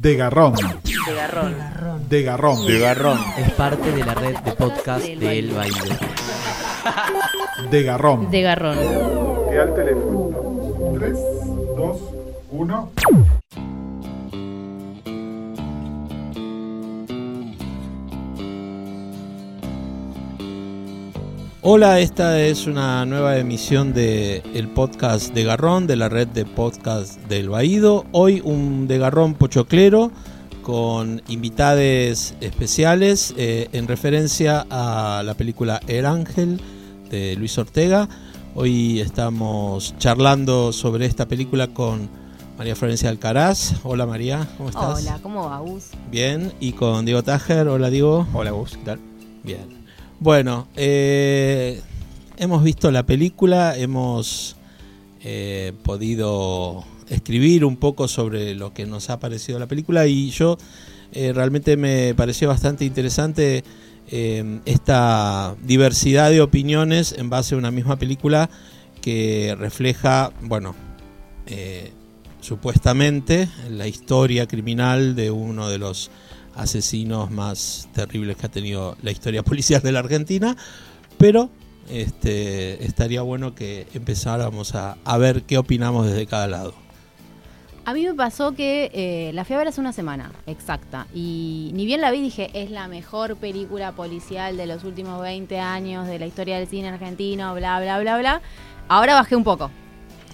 De Garrón. De garrón. De Garrón. De Garrón. Es parte de la red de podcast de El Baile. De Garrón. De garrón. Y al teléfono. 3, 2, 1. Hola, esta es una nueva emisión de el podcast de Garrón, de la red de podcast del Baído. Hoy un de Garrón pochoclero con invitades especiales eh, en referencia a la película El Ángel de Luis Ortega. Hoy estamos charlando sobre esta película con María Florencia Alcaraz. Hola María, ¿cómo estás? Hola, ¿cómo va, Gus? Bien, y con Diego Tajer. Hola Diego. Hola Gus, ¿qué tal? Bien. Bueno, eh, hemos visto la película, hemos eh, podido escribir un poco sobre lo que nos ha parecido la película y yo eh, realmente me pareció bastante interesante eh, esta diversidad de opiniones en base a una misma película que refleja, bueno, eh, supuestamente la historia criminal de uno de los asesinos más terribles que ha tenido la historia policial de la Argentina, pero este, estaría bueno que empezáramos a, a ver qué opinamos desde cada lado. A mí me pasó que eh, la fui a ver hace una semana, exacta. Y ni bien la vi, dije, es la mejor película policial de los últimos 20 años de la historia del cine argentino, bla, bla, bla, bla. Ahora bajé un poco.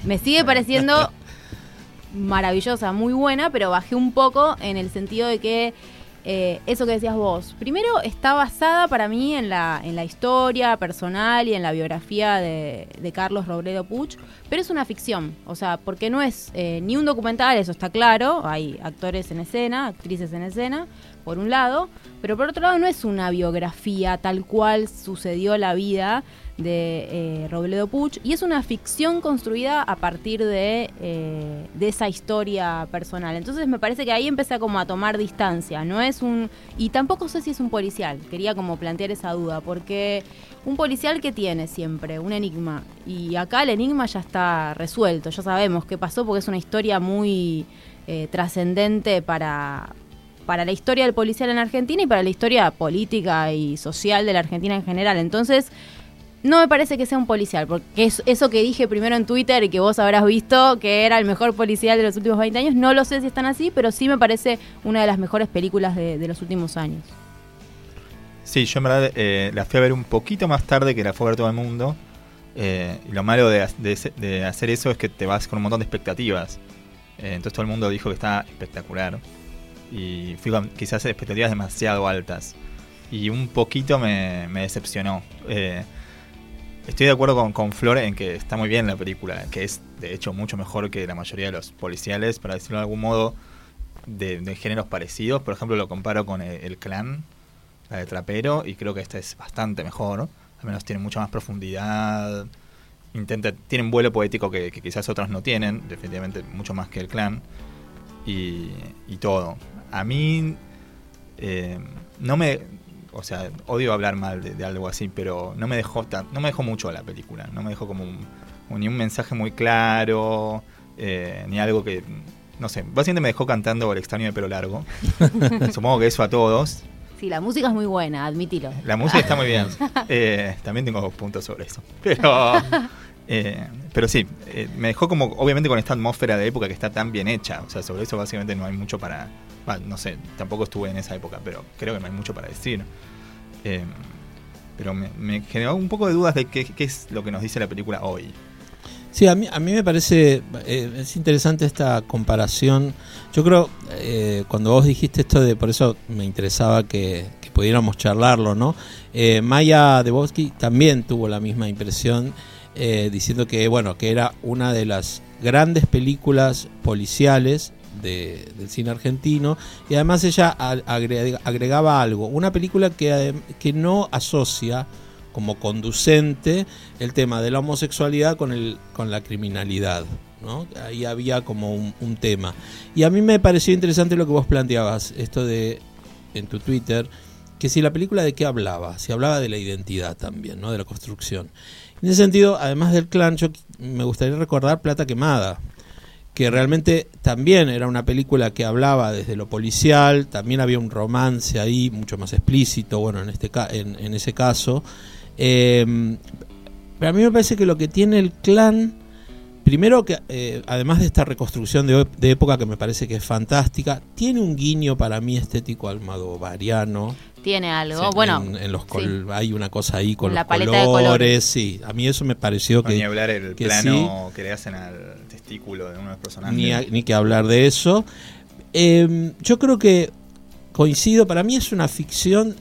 Me sigue pareciendo maravillosa, muy buena, pero bajé un poco en el sentido de que eh, eso que decías vos, primero está basada para mí en la, en la historia personal y en la biografía de, Carlos Robledo Puch, pero es una ficción, o sea, porque no es eh, ni un documental, eso está claro, hay actores en escena, actrices en escena, por un lado, pero por otro lado no es una biografía tal cual sucedió la vida de eh, Robledo Puch y es una ficción construida a partir de, eh, de esa historia personal. Entonces me parece que ahí empieza como a tomar distancia, no es un... Y tampoco sé si es un policial, quería como plantear esa duda, porque un policial que tiene siempre un enigma y acá el enigma ya está resuelto, ya sabemos qué pasó porque es una historia muy eh, trascendente para, para la historia del policial en Argentina y para la historia política y social de la Argentina en general. Entonces, no me parece que sea un policial, porque es eso que dije primero en Twitter y que vos habrás visto que era el mejor policial de los últimos 20 años, no lo sé si están así, pero sí me parece una de las mejores películas de, los últimos años. Sí, yo en verdad eh, la fui a ver un poquito más tarde que la fue a ver todo el mundo. Eh, y lo malo de, hacer eso es que te vas con un montón de expectativas. Eh, entonces todo el mundo dijo que estaba espectacular. Y fui con quizás expectativas demasiado altas. Y un poquito me decepcionó. Eh, estoy de acuerdo con, con Flor en que está muy bien la película, que es de hecho mucho mejor que la mayoría de los policiales, para decirlo de algún modo, de, de géneros parecidos. Por ejemplo, lo comparo con el, el Clan, la de Trapero, y creo que esta es bastante mejor. Al menos tiene mucha más profundidad. Intenta, tiene un vuelo poético que, que quizás otras no tienen, definitivamente mucho más que el Clan. Y, y todo. A mí eh, no me o sea, odio hablar mal de, de algo así, pero no me dejó tan, no me dejó mucho la película, no me dejó como un, un- ni un mensaje muy claro, eh, ni algo que, no sé, básicamente me dejó cantando el extraño de pelo largo. Supongo que eso a todos. Sí, la música es muy buena, admitilo. La música está muy bien. Eh, también tengo puntos sobre eso. Pero, eh, pero sí, eh, me dejó como, obviamente con esta atmósfera de época que está tan bien hecha. O sea, sobre eso básicamente no hay mucho para... bah, no sé, tampoco estuve en esa época, pero creo que no hay mucho para decir. Eh, pero me, generó un poco de dudas de qué, es lo que nos dice la película hoy. Sí, a mí, a mí me parece, eh, es interesante esta comparación. Yo creo, cuando vos dijiste esto de, por eso me interesaba que, que pudiéramos charlarlo, ¿no? Maya Debowski también tuvo la misma impresión, eh, diciendo que, bueno, que era una de las grandes películas policiales de- del cine argentino y además ella agregaba algo, una película que, que no asocia como conducente el tema de la homosexualidad con, el, con la criminalidad. ¿no? Ahí había como un, un tema. Y a mí me pareció interesante lo que vos planteabas, esto de en tu Twitter, que si la película de qué hablaba, si hablaba de la identidad también, ¿no? de la construcción. En ese sentido, además del clan, yo me gustaría recordar Plata Quemada, que realmente también era una película que hablaba desde lo policial, también había un romance ahí mucho más explícito, bueno, en, este en ese caso. Eh, pero a mí me parece que lo que tiene el clan, primero que eh, además de esta reconstrucción de, de época que me parece que es fantástica, tiene un guiño para mí estético almadovariano. Tiene algo. Sí, bueno, en, en los sí. col- hay una cosa ahí con La los paleta de colores, colores. sí, a mí eso me pareció No, ni que hablar el que plano que le hacen al testículo de uno de los personajes. ni, a- ni que hablar de eso. Eh, yo creo que coincido, para mí es una ficción,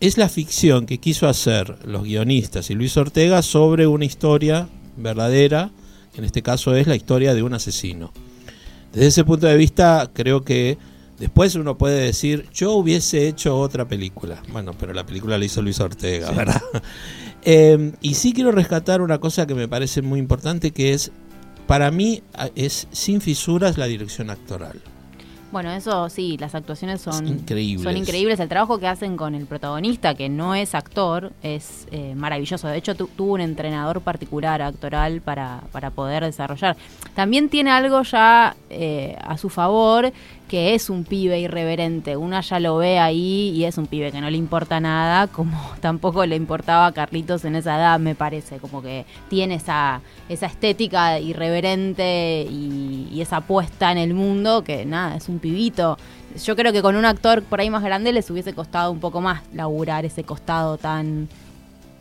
es la ficción que quiso hacer los guionistas y Luis Ortega sobre una historia verdadera, que en este caso es la historia de un asesino. Desde ese punto de vista, creo que después uno puede decir, yo hubiese hecho otra película. Bueno, pero la película la hizo Luis Ortega, Sí. ¿verdad? Eh, y sí quiero rescatar una cosa que me parece muy importante, que es, para mí, es sin fisuras la dirección actoral. Bueno, eso sí, las actuaciones son increíbles. Son increíbles. El trabajo que hacen con el protagonista, que no es actor, es eh, maravilloso. De hecho, tu- tuvo un entrenador particular actoral para, para poder desarrollar. También tiene algo ya eh, a su favor, que es un pibe irreverente. Una ya lo ve ahí y es un pibe que no le importa nada, como tampoco le importaba a Carlitos en esa edad, me parece. Como que tiene esa, esa estética irreverente y, esa puesta en el mundo que nada, es un pibito. Yo creo que con un actor por ahí más grande les hubiese costado un poco más laburar ese costado tan...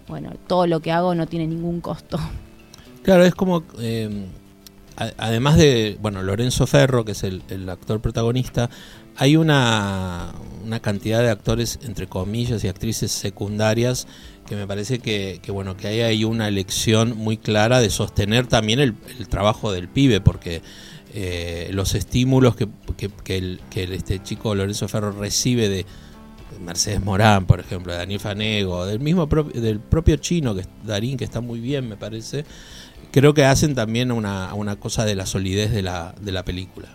Bueno, todo lo que hago no tiene ningún costo. Claro, es como, eh, además de, bueno, Lorenzo Ferro, que es el, actor protagonista, hay una, una cantidad de actores, entre comillas, y actrices secundarias que me parece que, que, bueno, que hay ahí una elección muy clara de sostener también el, el trabajo del pibe, porque eh, los estímulos que, que, que el, este chico Lorenzo Ferro recibe de Mercedes Morán, por ejemplo, de Daniel Fanego, del mismo pro- del propio chino, que Darín, que está muy bien, me parece, creo que hacen también una, una cosa de la solidez de la, de la película.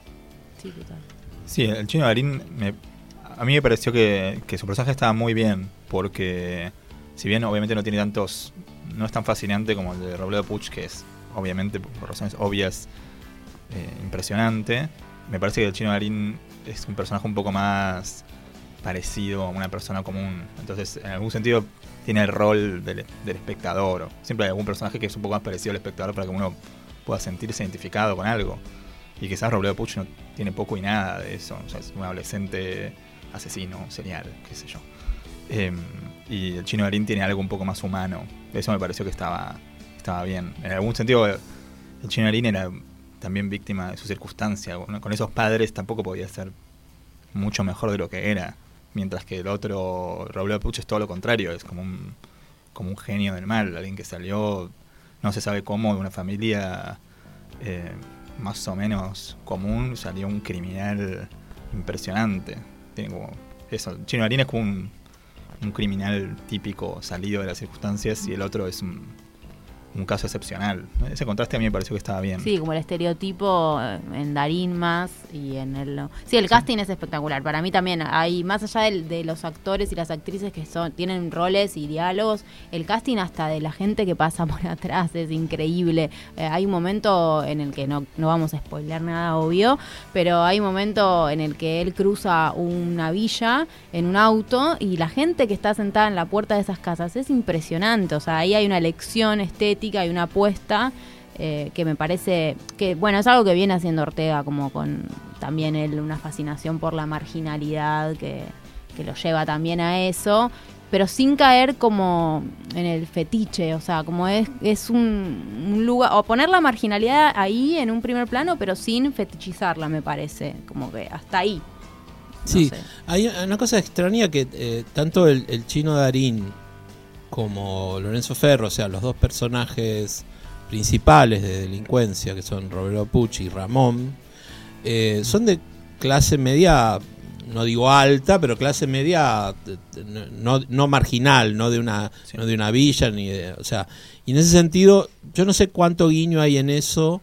Sí, total. Sí, el chino Darín, me- a mí me pareció que, que su personaje estaba muy bien, porque si bien obviamente no tiene tantos, no es tan fascinante como el de Robledo Puch, que es obviamente por razones obvias eh, impresionante, me parece que el chino Darín es un personaje un poco más parecido a una persona común, entonces en algún sentido tiene el rol del, del espectador, siempre hay algún personaje que es un poco más parecido al espectador para que uno pueda sentirse identificado con algo. Y quizás Robledo Puch no tiene poco y nada de eso. Es un adolescente asesino, serial, qué sé yo. Em, y el chino Darín tiene algo un poco más humano. Eso me pareció que estaba, estaba bien. En algún sentido, el chino Darín era también víctima de su circunstancia. Con esos padres tampoco podía ser mucho mejor de lo que era. Mientras que el otro, Robledo Puch, es todo lo contrario. Es como un, como un genio del mal. Alguien que salió, no se sabe cómo, de una familia eh, más o menos común, salió un criminal impresionante. Tiene como eso. Chino Darín es como un, un criminal típico salido de las circunstancias y el otro es un, un caso excepcional. Ese contraste a mí me pareció que estaba bien. Sí, como el estereotipo eh, en Darín más y en el... Sí, el casting es espectacular. Para mí también hay, más allá de, los actores y las actrices que son tienen roles y diálogos, el casting hasta de la gente que pasa por atrás es increíble. Eh, hay un momento en el que no, no vamos a spoiler nada, obvio, pero hay un momento en el que él cruza una villa en un auto y la gente que está sentada en la puerta de esas casas es impresionante. O sea, ahí hay una elección estética y una apuesta eh, que me parece que, bueno, es algo que viene haciendo Ortega, como con también él una fascinación por la marginalidad que, que lo lleva también a eso, pero sin caer como en el fetiche, o sea, como es, es un, un lugar, o poner la marginalidad ahí en un primer plano, pero sin fetichizarla, me parece, como que hasta ahí. No Sí, sé. hay una cosa extraña que eh, tanto el, el chino Darín como Lorenzo Ferro, o sea, los dos personajes principales de delincuencia, que son Roberto Pucci y Ramón, eh, son de clase media, no digo alta, pero clase media no, no marginal, no de una, Sí. no de una villa, ni de, o sea, y en ese sentido, yo no sé cuánto guiño hay en eso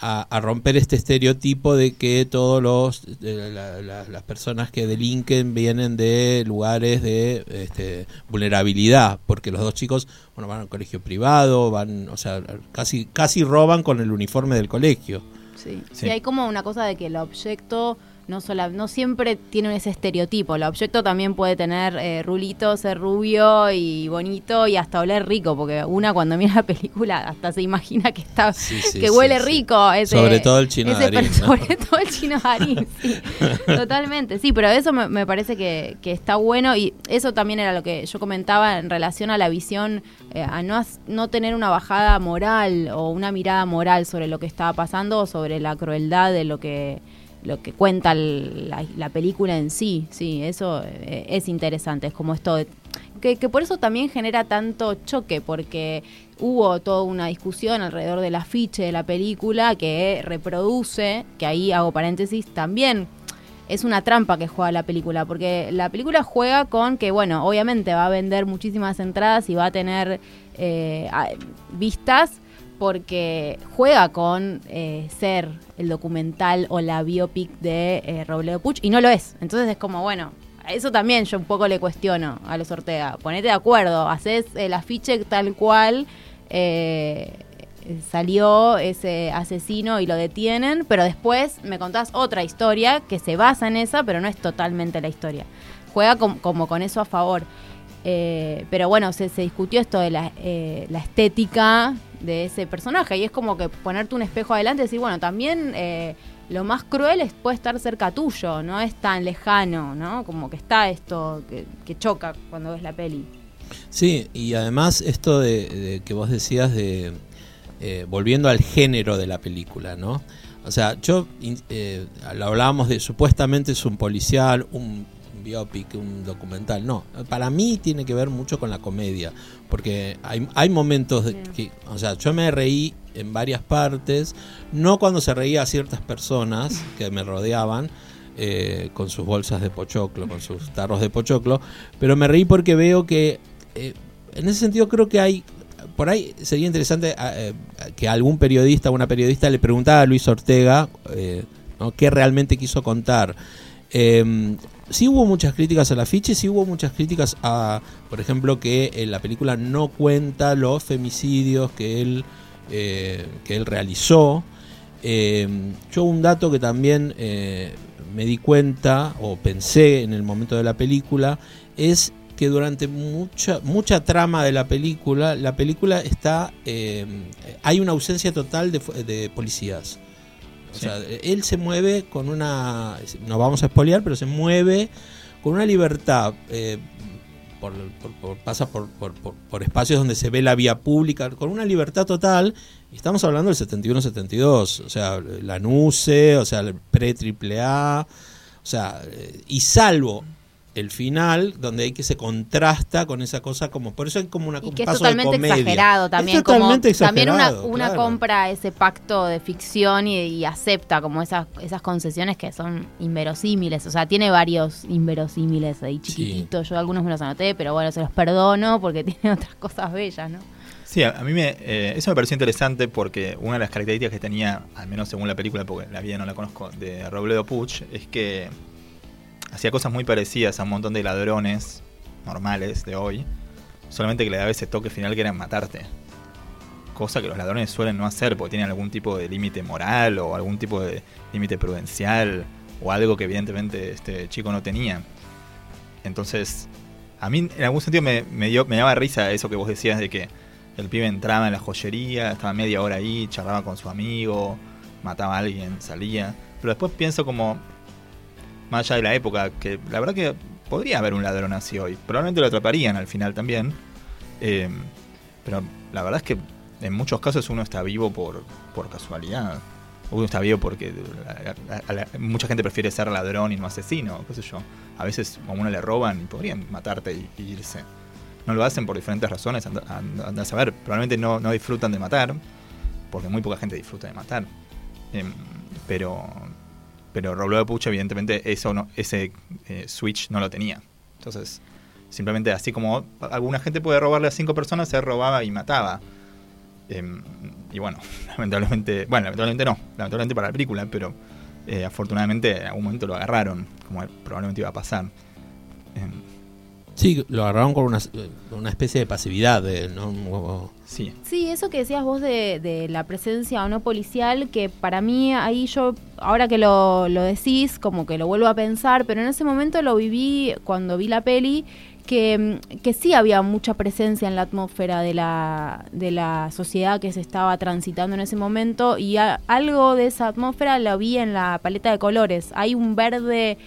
a, a romper este estereotipo de que todos los de la- la- las personas que delinquen vienen de lugares de este, vulnerabilidad porque los dos chicos bueno van al colegio privado van o sea casi casi roban con el uniforme del colegio Sí. Sí. sí, hay como una cosa de que el objeto no sola, no siempre tiene ese estereotipo. El objeto también puede tener eh, rulito, ser rubio y bonito y hasta oler rico, porque una cuando mira la película hasta se imagina que está Sí, sí, que huele sí. rico. Ese, Sobre todo el chino ese Darín, per- ¿no? Sobre todo el chino Darín, sí. Totalmente, sí, pero eso me, me parece que, que está bueno y eso también era lo que yo comentaba en relación a la visión, eh, a no, no tener una bajada moral o una mirada moral sobre lo que estaba pasando o sobre la crueldad de lo que lo que cuenta la, la película en sí, sí, eso eh, es interesante, es como esto de- que, que por eso también genera tanto choque, porque hubo toda una discusión alrededor del afiche de la película que reproduce, que ahí hago paréntesis, también es una trampa que juega la película, porque la película juega con que, bueno, obviamente va a vender muchísimas entradas y va a tener eh, vistas, porque juega con eh, ser el documental o la biopic de eh, Robledo Puch, y no lo es. Entonces es como, bueno, eso también yo un poco le cuestiono a los Ortega. Ponete de acuerdo, haces el afiche tal cual. eh, salió ese asesino y lo detienen, pero después me contás otra historia que se basa en esa, pero no es totalmente la historia. Juega com- como con eso a favor. Eh, pero bueno, se, se discutió esto de la, eh, la estética de ese personaje y es como que ponerte un espejo adelante y decir, bueno, también eh, lo más cruel es, puede estar cerca tuyo, no es tan lejano, ¿no? Como que está esto que, choca cuando ves la peli. Sí, y además esto de, que vos decías de eh, volviendo al género de la película, ¿no? O sea, yo eh, lo hablábamos de supuestamente es un policial, un biopic, un documental. No, para mí tiene que ver mucho con la comedia, porque hay, hay momentos de que, o sea, yo me reí en varias partes, no cuando se reía a ciertas personas que me rodeaban, eh, con sus bolsas de pochoclo, con sus tarros de pochoclo, pero me reí porque veo que, eh, en ese sentido creo que hay, por ahí sería interesante eh, que algún periodista o una periodista le preguntara a Luis Ortega eh, ¿no? qué realmente quiso contar. Eh, sí hubo muchas críticas al afiche, sí hubo muchas críticas a, por ejemplo, que eh, la película no cuenta los femicidios que él, eh, que él realizó. Eh, yo un dato que también eh, me di cuenta o pensé en el momento de la película es que durante mucha mucha trama de la película la película está hay una ausencia total de policías o sea él se mueve con una no vamos a espolear pero se mueve con una libertad eh, por, por- por- pasa por, por- por- por espacios donde se ve la vía pública con una libertad total. Y estamos hablando del 71-72 o sea la NUCE o sea el pre-triple A o sea eh, y salvo el final donde hay que se contrasta con esa cosa como por eso hay como una Y que es paso de totalmente comedia. exagerado también. es totalmente como, también una, exagerado, una claro. compra ese pacto de ficción y, y acepta como esas, esas concesiones que son inverosímiles. O sea, tiene varios inverosímiles ahí chiquititos. Yo algunos me los anoté, pero bueno, se los perdono porque tiene otras cosas bellas, ¿no? Sí, a, a mí me, eh, eso me pareció interesante porque una de las características que tenía, al menos según la película, porque la vida no la conozco, de Robledo Puch, es que hacía cosas muy parecidas a un montón de ladrones normales de hoy, solamente que le daba ese toque final que era matarte. Cosa que los ladrones suelen no hacer porque tienen algún tipo de límite moral o algún tipo de límite prudencial o algo que evidentemente este chico no tenía. Entonces, a mí en algún sentido me, me dio, me daba risa eso que vos decías de que el pibe entraba en la joyería, estaba media hora ahí, charlaba con su amigo, mataba a alguien, salía. Pero después pienso como, más allá de la época, que la verdad que podría haber un ladrón así hoy. Probablemente lo atraparían al final también. Eh, pero la verdad es que en muchos casos uno está vivo por, por casualidad. Uno está vivo porque mucha gente prefiere ser ladrón y no asesino, qué sé yo. A veces a uno le roban y podrían matarte y, irse. No lo hacen por diferentes razones, anda a saber. Probablemente no, no disfrutan de matar, porque muy poca gente disfruta de matar. Em, pero pero Robledo Puch evidentemente ese eh, switch no lo tenía. Entonces, simplemente así como alguna gente puede robarle a cinco personas, se robaba y mataba. Em, y bueno, lamentablemente, bueno, lamentablemente no, lamentablemente para la película, pero eh, afortunadamente en algún momento lo agarraron, como probablemente iba a pasar. Em, Sí, lo agarraron con una, una especie de pasividad, de, ¿no? Sí. Sí, eso que decías vos de, de la presencia o no policial, que para mí ahí yo, ahora que lo, lo decís, como que lo vuelvo a pensar, pero en ese momento lo viví cuando vi la peli, que, que sí había mucha presencia en la atmósfera de la, de la sociedad que se estaba transitando en ese momento y a- algo de esa atmósfera lo vi en la paleta de colores. Hay un verde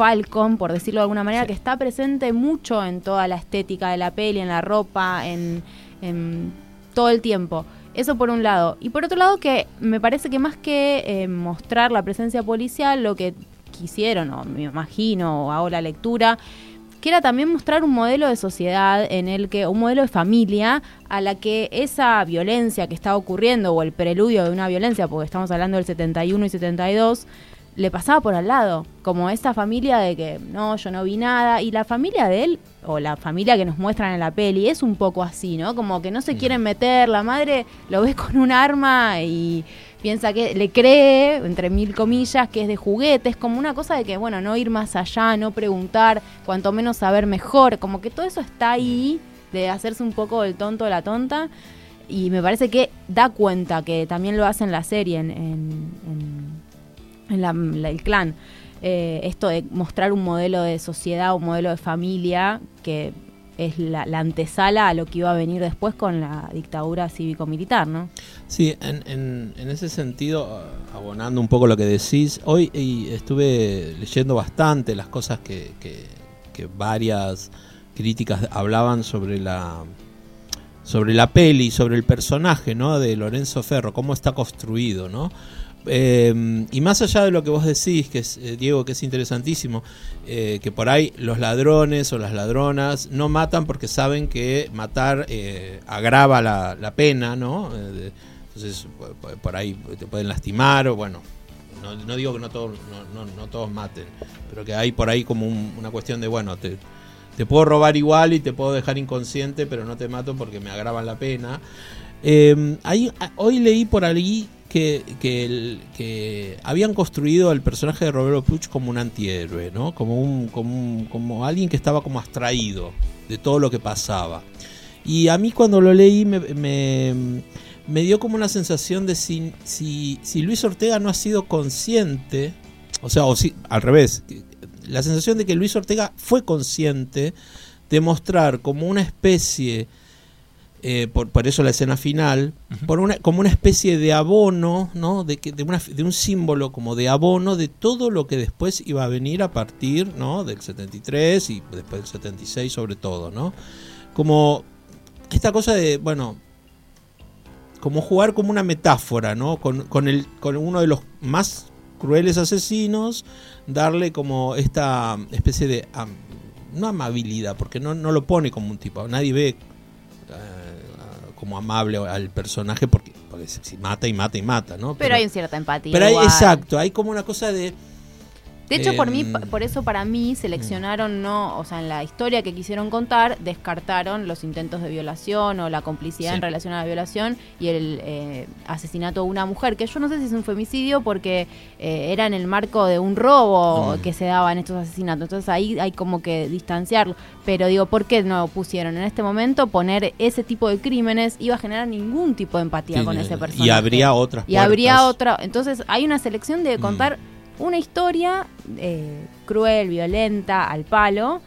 Falcon, por decirlo de alguna manera, Sí. que está presente mucho en toda la estética de la peli, en la ropa, en, en todo el tiempo. Eso por un lado. Y por otro lado que me parece que más que eh, mostrar la presencia policial, lo que quisieron, o me imagino, o hago la lectura, que era también mostrar un modelo de sociedad en el que, un modelo de familia a la que esa violencia que está ocurriendo, o el preludio de una violencia, porque estamos hablando del 71 y 72, le pasaba por al lado, como esa familia de que no, yo no vi nada, y la familia de él, o la familia que nos muestran en la peli, es un poco así, ¿no? Como que no se quieren meter, la madre lo ve con un arma y piensa que le cree, entre mil comillas, que es de juguetes, como una cosa de que, bueno, no ir más allá, no preguntar, cuanto menos saber mejor, como que todo eso está ahí, de hacerse un poco el tonto o la tonta, y me parece que da cuenta que también lo hace en la serie, en- en la- la- el clan. Eh, esto de mostrar un modelo de sociedad, un modelo de familia que es la, la antesala a lo que iba a venir después con la dictadura cívico-militar, ¿no? Sí, en, en, en ese sentido, ah, abonando un poco lo que decís, hoy estuve leyendo bastante las cosas que, que, que varias críticas hablaban sobre la sobre la peli, sobre el personaje, ¿no? De Lorenzo Ferro, cómo está construido, ¿no? Eh, y más allá de lo que vos decís, que es, eh, Diego, que es interesantísimo, eh, que por ahí los ladrones o las ladronas no matan porque saben que matar agrava la, la pena, ¿no? Entonces, por- ahí te pueden lastimar, o bueno, no, no digo que no todos, no, no- no todos maten, pero que hay por ahí como un- una cuestión de, bueno, te, puedo robar igual y te puedo dejar inconsciente, pero no te mato porque me agravan la pena. Hoy leí por ahí que, que, habían construido al personaje de Roberto Puch como un antihéroe, ¿no? Como, un, como, como alguien que estaba como abstraído de todo lo que pasaba. Y a mí cuando lo leí me, me, me dio como una sensación de si, si, si Luis Ortega no ha sido consciente, o sea, o si, al revés, la sensación de que Luis Ortega fue consciente de mostrar como una especie, eh, por, por eso la escena final, por una, como una especie de abono, ¿no? De, que, de, una, de un símbolo como de abono de todo lo que después iba a venir a partir ¿no? del 73 y después del 76 sobre todo, ¿no? Como esta cosa de, bueno, como jugar como una metáfora, ¿no? Con, con, el, con uno de los más crueles asesinos, darle como esta especie de, am- no amabilidad, porque no, no lo pone como un tipo, nadie ve eh, como amable al personaje porque, porque si mata y mata y mata, ¿no? Pero, hay cierta empatía. pero hay- igual. exacto, hay como una cosa de... De hecho, por mí, Em, por eso para mí seleccionaron no, o sea, en la historia que quisieron contar, descartaron los intentos de violación o la complicidad Sí. en relación a la violación y el eh, asesinato de una mujer, que yo no sé si es un femicidio porque eh, era en el marco de un robo Mm. que se daban estos asesinatos. Entonces ahí hay como que distanciarlo. Pero digo, ¿por qué no pusieron en este momento poner ese tipo de crímenes? Iba a generar ningún tipo de empatía Sí, con y- ese y personaje. habría otras Y habría otra. Entonces hay una selección de Mm. Una historia eh, cruel, violenta, al palo.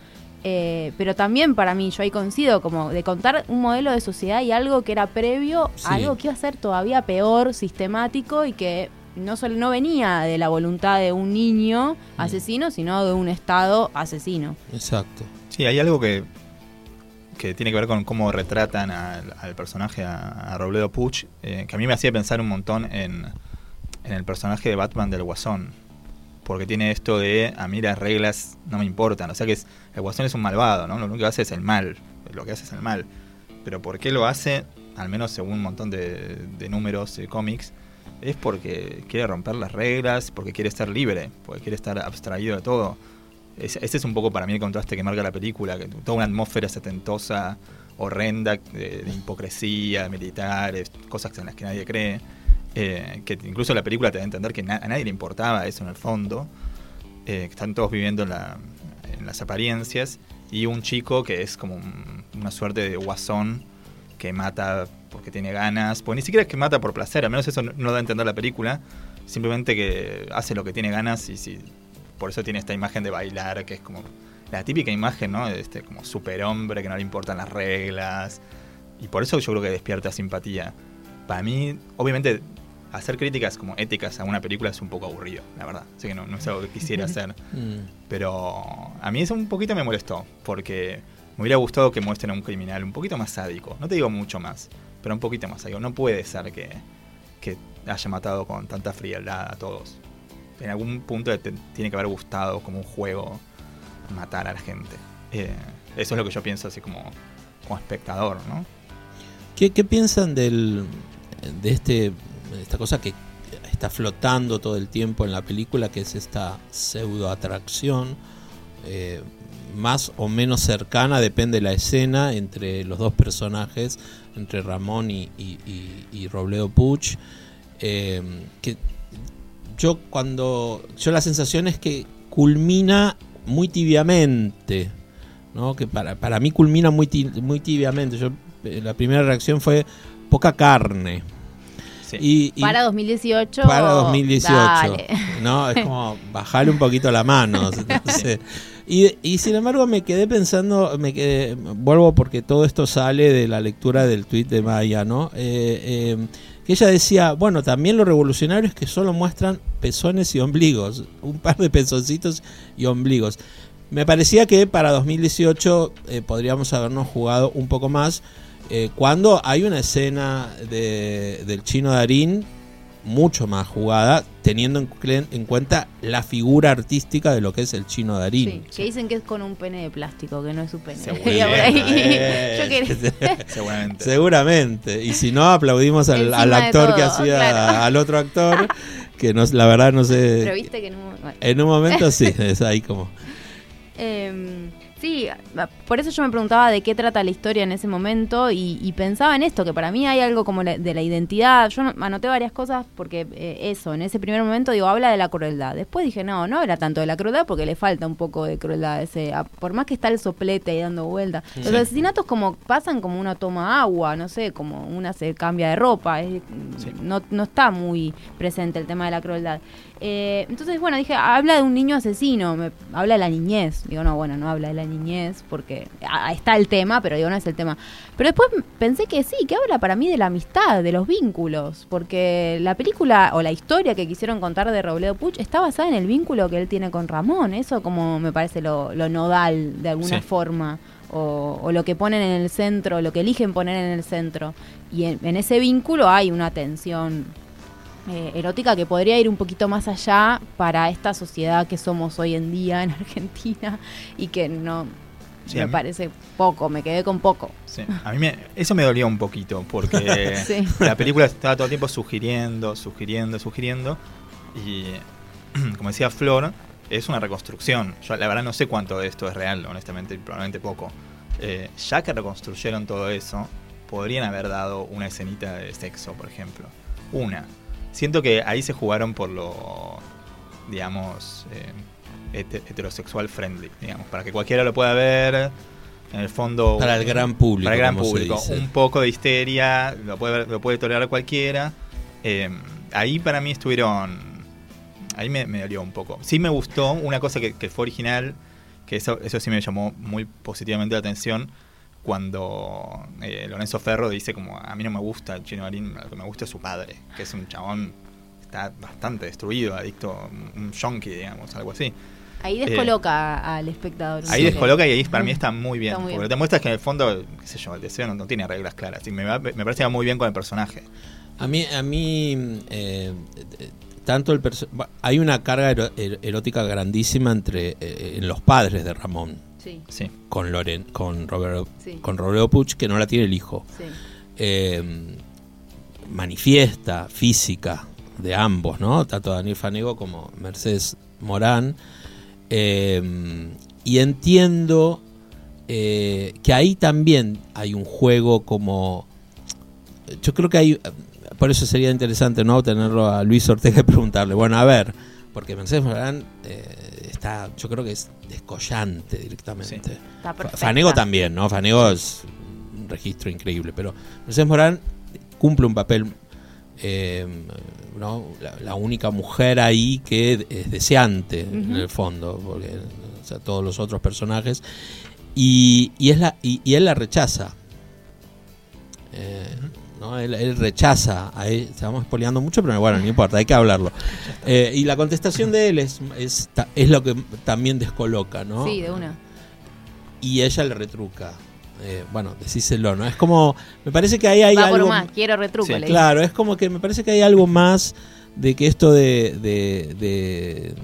eh, pero también para mí, yo ahí coincido, como de contar un modelo de sociedad y algo que era previo Sí. a algo que iba a ser todavía peor, sistemático y que no solo no venía de la voluntad de un niño Mm. asesino, sino de un Estado asesino. Exacto. Sí, hay algo que, que tiene que ver con cómo retratan al, al personaje, a, a Robledo Puch, eh, que a mí me hacía pensar un montón en, en el personaje de Batman del Guasón. Porque tiene esto de, a mí las reglas no me importan. O sea que es, el Guasón es un malvado, ¿no? Lo único que hace es el mal. Lo que hace es el mal. Pero ¿por qué lo hace? Al menos según un montón de, de números de cómics. Es porque quiere romper las reglas, porque quiere estar libre, porque quiere estar abstraído de todo. Es- ese es un poco para mí el contraste que marca la película, que toda una atmósfera setentosa, horrenda, de, de hipocresía, militares, cosas en las que nadie cree. Eh, que incluso la película te da a entender que na- a nadie le importaba eso en el fondo. eh, están todos viviendo en, la- en las apariencias. y un chico que es como un- una suerte de guasón que mata porque tiene ganas, pues ni siquiera es que mata por placer, al menos eso no, no da a entender la película, simplemente que hace lo que tiene ganas y si por eso tiene esta imagen de bailar, que es como la típica imagen, ¿no? Este como superhombre que no le importan las reglas. Y por eso yo creo que despierta simpatía. Para mí, obviamente, hacer críticas como éticas a una película es un poco aburrido, la verdad. Así que no, no es algo que quisiera hacer. Mm. Pero a mí eso un poquito me molestó, porque me hubiera gustado que muestren a un criminal un poquito más sádico. No te digo mucho más, pero un poquito más sádico. No puede ser que, que haya matado con tanta frialdad a todos. En algún punto te tiene que haber gustado como un juego matar a la gente. Eh, eso es lo que yo pienso así como, como espectador, ¿no? ¿Qué, qué piensan del, de este, esta cosa que está flotando todo el tiempo en la película, que es esta pseudo atracción, eh, más o menos cercana, depende de la escena, entre los dos personajes, entre Ramón y, y- y- Robledo Puch? eh, que yo cuando yo la sensación es que culmina muy tibiamente ¿no? que para, para mí culmina muy, muy tibiamente yo eh, la primera reacción fue poca carne Sí. y, y- Para 2018. para 2018 dale. no es como bajarle un poquito la mano y, y sin embargo me quedé pensando me quedé, vuelvo porque todo esto sale de la lectura del tuit de Maya no Eh, eh, que ella decía, bueno, también lo revolucionario es que solo muestran pezones y ombligos, un par de pezoncitos y ombligos. Me parecía que para 2018 eh, podríamos habernos jugado un poco más eh, cuando hay una escena de- del chino Darín mucho más jugada, teniendo en, en cuenta la figura artística de lo que es el chino Darín. Sí, que dicen que es con un pene de plástico, que no es su pene. Seguramente. Eh, Seguramente. Seguramente. Y si no, aplaudimos al, actor que hacía claro. al otro actor, que nos, la verdad no sé. Pero viste que no. bueno. En un momento sí, es ahí como. Em, sí, a- por eso yo me preguntaba de qué trata la historia en ese momento y, y pensaba en esto, que para mí hay algo como la- de la identidad. Yo no- anoté varias cosas porque eh, eso, en ese primer momento digo, habla de la crueldad. Después dije, no, no habla tanto de la crueldad porque le falta un poco de crueldad. Ese, a- por más que está el soplete ahí dando vueltas. Los asesinatos como pasan como uno toma agua, no sé, como una se cambia de ropa. es- Sí. no, no está muy presente el tema de la crueldad. Eh, entonces, bueno, dije, habla de un niño asesino, me- habla de la niñez. Digo, no, bueno, no habla de la niñez porque ah, está el tema, pero digo, no es el tema. Pero después pensé que sí, que habla para mí de la amistad, de los vínculos, porque la película o la historia que quisieron contar de Robledo Puch está basada en el vínculo que él tiene con Ramón. Eso como me parece lo, lo nodal de alguna Sí. forma. O, o lo que ponen en el centro, lo que eligen poner en el centro. Y en, en ese vínculo hay una tensión eh, erótica que podría ir un poquito más allá para esta sociedad que somos hoy en día en Argentina y que no Sí, me parece poco, me quedé con poco. Sí. A mí me- eso me dolió un poquito porque Sí. la película estaba todo el tiempo sugiriendo, sugiriendo, sugiriendo. Y como decía Flor, es una reconstrucción. Yo la verdad no sé cuánto de esto es real, honestamente, probablemente poco. Eh, ya que reconstruyeron todo eso, podrían haber dado una escenita de sexo, por ejemplo. Una. Siento que ahí se jugaron por lo, digamos, eh, hete- heterosexual friendly, digamos, para que cualquiera lo pueda ver. En el fondo... Para el gran público, Para el gran público. Un poco de histeria, lo puede, lo puede tolerar cualquiera. Eh, ahí para mí estuvieron... Ahí me, me dolió un poco. Sí me gustó una cosa que, que fue original, que eso, eso sí me llamó muy positivamente la atención, cuando eh, Lorenzo Ferro dice como, a mí no me gusta el Chino Darín, lo que me gusta es su padre, que es un chabón está bastante destruido, adicto, un junkie, digamos, algo así. Ahí descoloca al espectador. Ahí descoloca y ahí para mí está muy bien. Está muy porque bien. te muestras que en el fondo, qué sé yo, el deseo no, no tiene reglas claras. Y me, va- me parece que va muy bien con el personaje. A mí, a mí eh, eh, tanto el hay una carga er- erótica grandísima entre eh, en los padres de Ramón Sí, Sí. con Loren, con Roberto, Sí. con Roberto Puch que no la tiene el hijo. sí. eh, manifiesta física de ambos, ¿no? Tanto Daniel Fanego como Mercedes Morán. Eh, y entiendo eh, que ahí también hay un juego como... Yo creo que hay... Por eso sería interesante, ¿no? Tenerlo a Luis Ortega y preguntarle, bueno, a ver, porque Mercedes Morán eh, está, yo creo que es descollante directamente. Sí. Está. Fanego también, ¿no? Fanego es un registro increíble, pero Mercedes Morán cumple un papel, eh, ¿no? La, la única mujer ahí que es deseante en el fondo, porque o sea, todos los otros personajes, y, y es la, y, y él la rechaza. Eh, ¿no? él, él rechaza, a él, estamos espoleando mucho, pero bueno, no importa, hay que hablarlo. Eh, y la contestación de él es, es, es lo que también descoloca, ¿no? Sí, de una. y ella le retruca. Eh, bueno, decíselo, ¿no? Es como, me parece que ahí hay Va algo... por más, quiero retruco. Sí, le dice. Claro, es como que me parece que hay algo más de que esto de, de, de,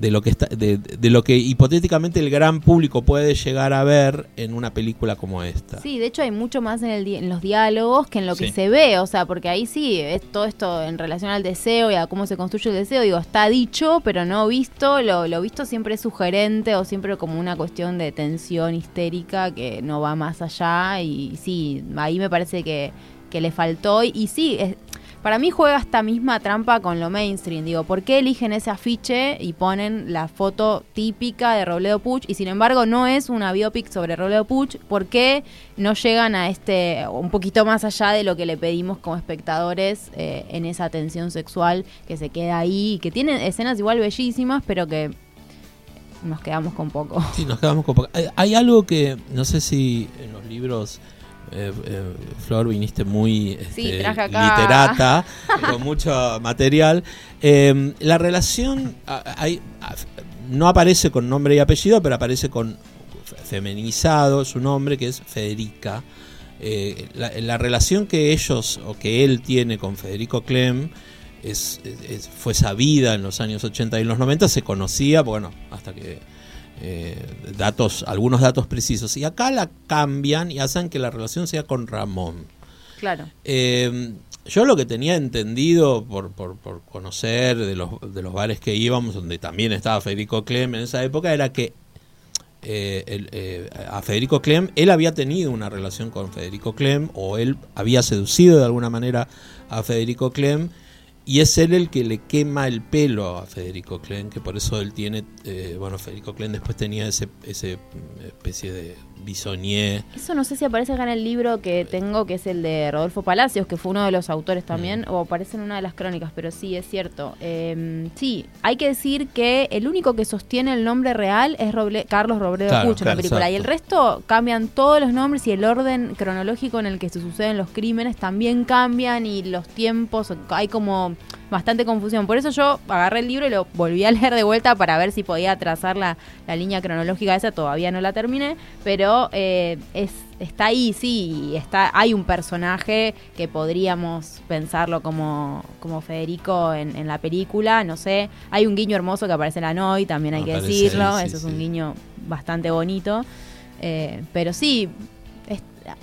de lo que está, de, de lo que hipotéticamente el gran público puede llegar a ver en una película como esta. Sí, de hecho hay mucho más en, el di- en los diálogos que en lo que Sí. se ve, o sea, porque ahí sí, es todo esto en relación al deseo y a cómo se construye el deseo, digo, está dicho, pero no visto, lo, lo visto siempre es sugerente o siempre como una cuestión de tensión histérica que no va más allá y sí, ahí me parece que, que le faltó y, y sí, es- para mí juega esta misma trampa con lo mainstream. Digo, ¿por qué eligen ese afiche y ponen la foto típica de Robledo Puch? Y sin embargo, no es una biopic sobre Robledo Puch. ¿Por qué no llegan a este, un poquito más allá de lo que le pedimos como espectadores eh, en esa tensión sexual que se queda ahí? Que tienen escenas igual bellísimas, pero que nos quedamos con poco. Sí, nos quedamos con Hay, hay algo que, no sé si en los libros, eh, eh, Flor, viniste muy Sí, este, acá. literata, con mucho material. Eh, la relación hay, no aparece con nombre y apellido, pero aparece con fe- feminizado su nombre, que es Federica. Eh, la, la relación que ellos o que él tiene con Federico Clem es, fue sabida en los años 80 y los 90, se conocía, bueno, hasta que eh, datos, algunos datos precisos. Y acá la cambian y hacen que la relación sea con Ramón. Claro. Eh, yo lo que tenía entendido por, por, por conocer de los, de los bares que íbamos, donde también estaba Federico Clem en esa época, era que eh, el, a Federico Clem, él había tenido una relación con Federico Clem, o él había seducido de alguna manera a Federico Clem, y es él el que le quema el pelo a Federico Clem, que por eso él tiene, eh, bueno, Federico Clem después tenía ese, ese mm, especie de bisoñé. Eso no sé si aparece acá en el libro que tengo, que es el de Rodolfo Palacios, que fue uno de los autores también, o aparece en una de las crónicas, pero sí, es cierto. Eh, sí, hay que decir que el único que sostiene el nombre real es Roble- Carlos Robledo Claro, Puch en la película, y el resto cambian todos los nombres y el orden cronológico en el que se suceden los crímenes también cambian y los tiempos, hay como bastante confusión. Por eso yo agarré el libro y lo volví a leer de vuelta para ver si podía trazar la, la línea cronológica esa. Todavía no la terminé, pero eh, es, está ahí, sí. Está, hay un personaje que podríamos pensarlo como, como Federico en, en la película. No sé, hay un guiño hermoso que aparece en la Noy, también hay que decirlo. sí, Eso es sí. un guiño bastante bonito. Eh, pero sí,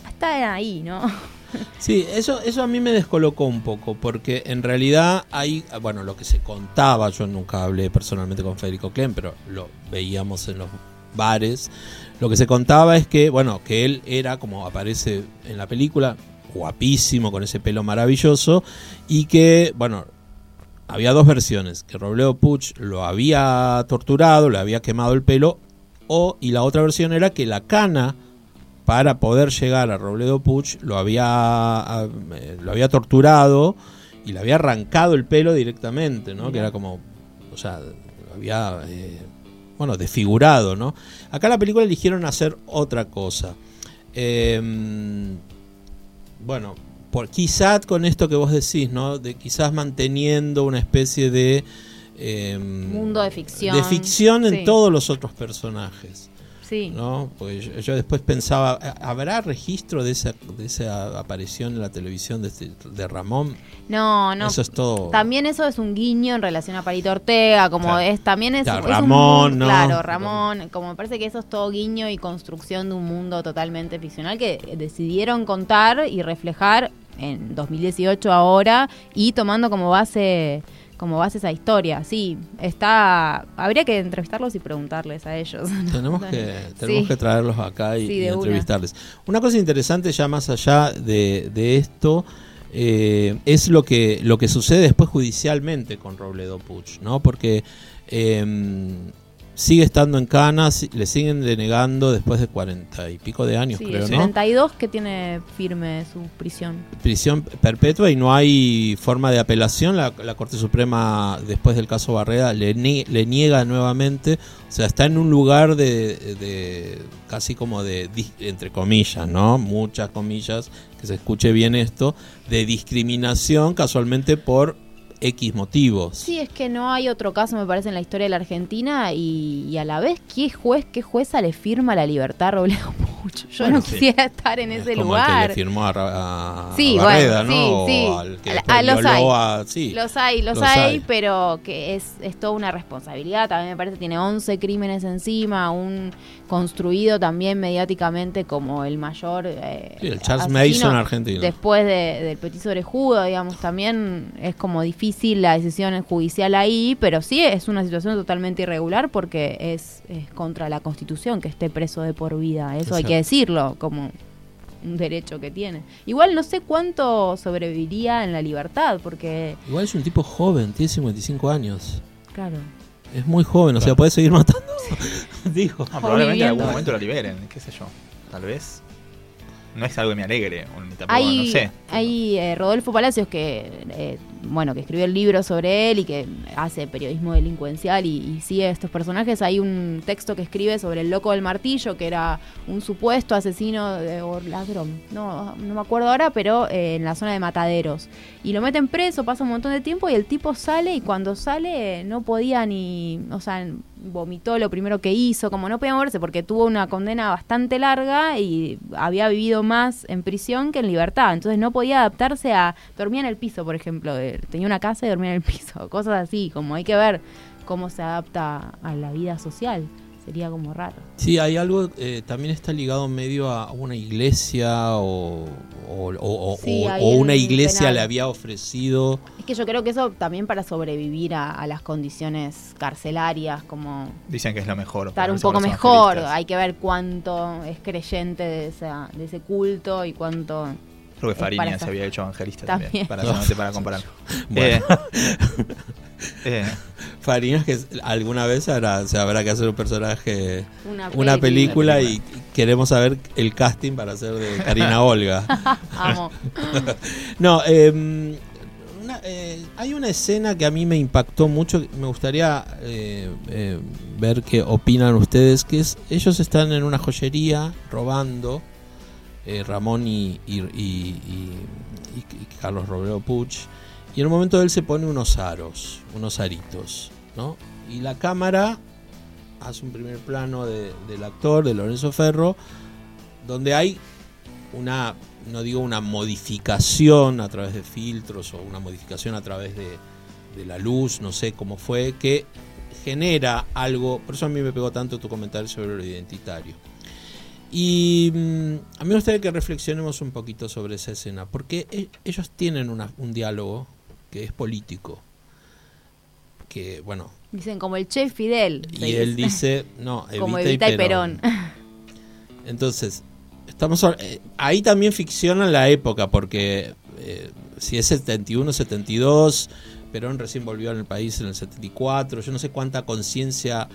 está ahí, ¿no? Sí, eso, eso a mí me descolocó un poco, porque en realidad hay, bueno, lo que se contaba, yo nunca hablé personalmente con Federico Clem, pero lo veíamos en los bares, lo que se contaba es que, bueno, que él era, como aparece en la película, guapísimo, con ese pelo maravilloso, y que, bueno, había dos versiones, que Robledo Puch lo había torturado, le había quemado el pelo, o, y la otra versión era que la cana para poder llegar a Robledo Puch lo había, eh, lo había torturado y le había arrancado el pelo directamente, ¿no? Que era como, o sea, lo había, eh, bueno, desfigurado, ¿no? Acá en la película eligieron hacer otra cosa. Eh, bueno, por, quizás con esto que vos decís, ¿no? De quizás manteniendo una especie de... eh, Mundo de ficción. De ficción en Sí. todos los otros personajes. Sí. ¿no? Pues yo, yo después pensaba, ¿habrá registro de esa, de esa aparición en la televisión de, este- de Ramón? No, no. Eso es todo. También eso es un guiño en relación a Palito Ortega, como Claro. es también es, Claro, es un Ramón, mundo- ¿no? claro, Ramón, como me parece que eso es todo guiño y construcción de un mundo totalmente ficcional que decidieron contar y reflejar en 2018 ahora y tomando como base como base esa historia. Sí, está habría que entrevistarlos y preguntarles a ellos. Tenemos que, tenemos Sí. que traerlos acá y, Sí, y de una. entrevistarles. Una. cosa interesante ya más allá de, de esto eh, es lo que, lo que sucede después judicialmente con Robledo Puch, ¿no? Porque eh, sigue estando en Cana, si- le siguen denegando después de cuarenta y pico de años, Sí, creo, ¿no? 32 que tiene firme su prisión. Prisión perpetua y no hay forma de apelación. La, la Corte Suprema, después del caso Barreda, le, nie- le niega nuevamente. O sea, está en un lugar de, de casi como de, entre comillas, ¿no? Muchas comillas, que se escuche bien esto, de discriminación casualmente por X motivos. Sí, es que no hay otro caso, me parece, en la historia de la Argentina y, y a la vez, ¿qué juez, qué jueza le firma la libertad a Robledo Puch? Yo Bueno, no sí. quisiera estar en Es ese como el que lugar. le firmó a, a- a Sí, Barreda, bueno, ¿no? sí, sí. Al que A- a los hay. a-. Los hay, los, Los hay, hay. pero que es, es toda una responsabilidad. También me parece tiene 11 crímenes encima, un construido también mediáticamente como el mayor. eh, Sí, el Charles Mason argentino. Después de- del petiso orejudo, digamos, también es como difícil la decisión judicial ahí, pero sí es una situación totalmente irregular porque es, es contra la Constitución que esté preso de por vida. Eso hay que decirlo, como un derecho que tiene. Igual no sé cuánto sobreviviría en la libertad, porque, Igual es un tipo joven, tiene 55 años. claro. Es muy joven, o sea, puede seguir matando. Digo. No, probablemente en algún momento lo liberen, qué sé yo. Tal vez. No es algo que me alegre, ni tampoco, Hay, no sé. hay eh, Rodolfo Palacios que, eh, bueno, que escribió el libro sobre él y que hace periodismo delincuencial y, sigue estos personajes. Hay un texto que escribe sobre el loco del martillo, que era un supuesto asesino de- o ladrón. No, no me acuerdo ahora, pero eh, en la zona de Mataderos. Y lo meten preso, pasa un montón de tiempo y el tipo sale y cuando sale no podía ni, o sea, vomitó lo primero que hizo, como no podía moverse porque tuvo una condena bastante larga y había vivido más en prisión que en libertad, entonces no podía adaptarse a dormía en el piso, por ejemplo, eh, tenía una casa y dormía en el piso, cosas así, como hay que ver cómo se adapta a la vida social, sería como raro. Sí, hay algo, eh, también está ligado medio a una iglesia o, o, o- o- Sí, o- ahí o en una iglesia penal. le había ofrecido. Es que yo creo que eso también para sobrevivir a, a las condiciones carcelarias, como Dicen que es lo mejor. estar un poco mejor. Hay que ver cuánto es creyente de, esa, de ese culto y cuánto. Creo que Fariña se había hecho evangelista También. también. para, solamente para comparar. Bueno. Eh, eh, Fariñas que alguna vez habrá, se habrá que hacer un personaje, Una, una película y queremos saber el casting para hacer de Karina Olga. Amo. No, eh, una- eh, hay una escena que a mí me impactó mucho. Me gustaría eh, eh, ver qué opinan ustedes. Que es ellos están en una joyería robando. Eh, Ramón y, y- Carlos Robledo Puch. Y en un momento él se pone unos aros, unos aritos, ¿no? Y la cámara hace un primer plano de- del actor, de Lorenzo Ferro, donde hay una, no digo una modificación a través de filtros o una modificación a través de, de la luz, no sé cómo fue, que genera algo, por eso a mí me pegó tanto tu comentario sobre lo identitario. Y mm, a mí me gustaría que reflexionemos un poquito sobre esa escena, porque e- ellos tienen una- un diálogo que es político, que bueno, Dicen como el Che Fidel. y él dice, no, Evita, como Evita y Perón. Perón. Entonces, estamos eh, ahí también ficcionan la época, porque eh, si es 71, 72, Perón recién volvió al país en el 74, yo no sé cuánta conciencia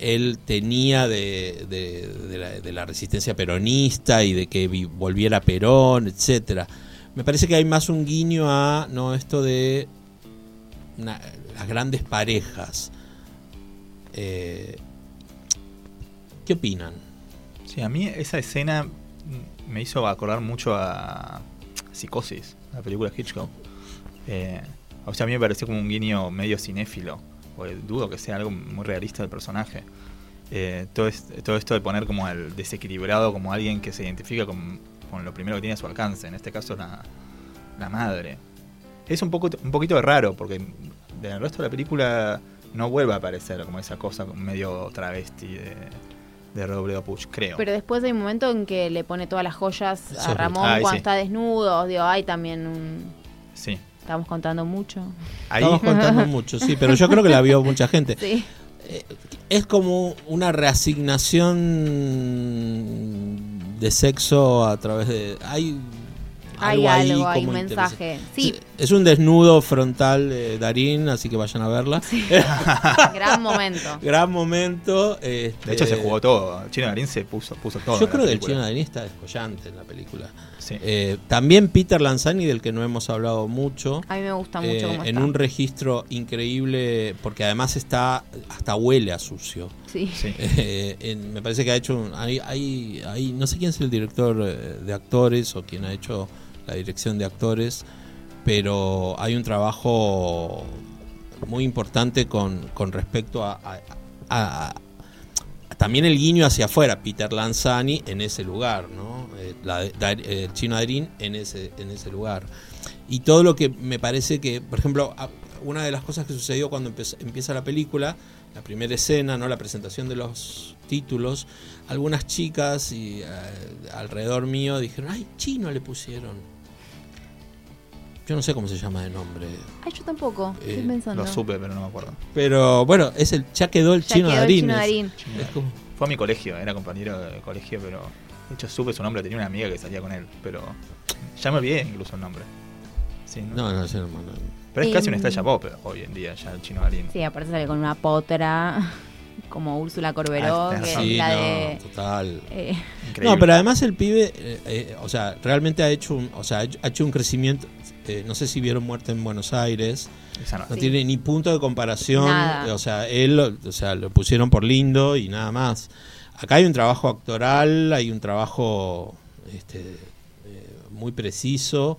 él tenía de, de- de la, resistencia peronista y de que vi- volviera Perón, etcétera. Me parece que hay más un guiño a no esto de las grandes parejas. Eh, ¿Qué opinan? sí, a mí esa escena me hizo acordar mucho a Psicosis, la película Hitchcock. Eh, o sea, a mí me pareció como un guiño medio cinéfilo. Porque dudo que sea algo muy realista del personaje. Eh, todo, es- todo esto de poner como al desequilibrado como alguien que se identifica con, con lo primero que tiene a su alcance, en este caso la, la madre. Es un, poco, un poquito raro porque del resto de la película no vuelve a aparecer como esa cosa medio travesti de, de Robledo Puch, creo. Pero después hay un momento en que le pone todas las joyas a Ramón cuando sí. está desnudo. Digo, hay también un. sí. Estamos contando mucho. Ahí, Estamos contando mucho, sí, pero yo creo que la vio mucha gente. Sí. Eh, es como una reasignación de sexo a través de... Hay Hay algo, hay como un interesante. mensaje. Sí, Es un desnudo frontal de Darín, así que vayan a verla. gran momento. Gran momento. este, De hecho, se jugó todo. Chino Darín se puso, puso todo. Yo creo que el chino Darín está descollante en la película. Sí. Eh, también Peter Lanzani, del que no hemos hablado mucho. A mí me gusta mucho eh, cómo en está. un registro increíble, porque además está hasta huele a sucio. Sí. Sí. Eh, en- me parece que ha hecho un- hay, hay, hay- no sé quién es el director eh, de actores o quién ha hecho la dirección de actores pero hay un trabajo muy importante con, con respecto a, a- a- a- también el guiño hacia afuera Peter Lanzani en ese lugar no Eh, la- da- eh, el chino Darín en ese en ese lugar y todo lo que me parece que por ejemplo una de las cosas que sucedió cuando empieza la película la primera escena, ¿no? La presentación de los títulos, algunas chicas y eh, alrededor mío dijeron, ay, chino le pusieron. Yo no sé cómo se llama de nombre. Ay, yo tampoco. Eh, Estoy pensando. Lo supe, pero no me acuerdo. Pero bueno, es el ya quedó el Ya chino quedó el Darín. Chino es- Darín. es como- Fue a mi colegio, era compañero de colegio, pero. De hecho, supe su nombre, tenía una amiga que salía con él, pero. Ya me olvidé incluso el nombre. Sí, ¿no? no, no. Pero es casi una Em, estrella pop hoy en día, ya el chino Darín. Sí, aparte sale con una potra como Úrsula Corberó, Ah, que Sí, la no, de... total. eh. No, pero además el pibe, eh, eh, o sea, realmente ha hecho un, o sea, ha hecho- un crecimiento. eh, no sé si vieron Muerte en Buenos Aires. Esa no. No Sí. tiene ni punto de comparación. Nada. O sea, él, lo- o sea, lo pusieron por lindo y nada más. Acá hay un trabajo actoral, hay un trabajo este, eh, muy preciso.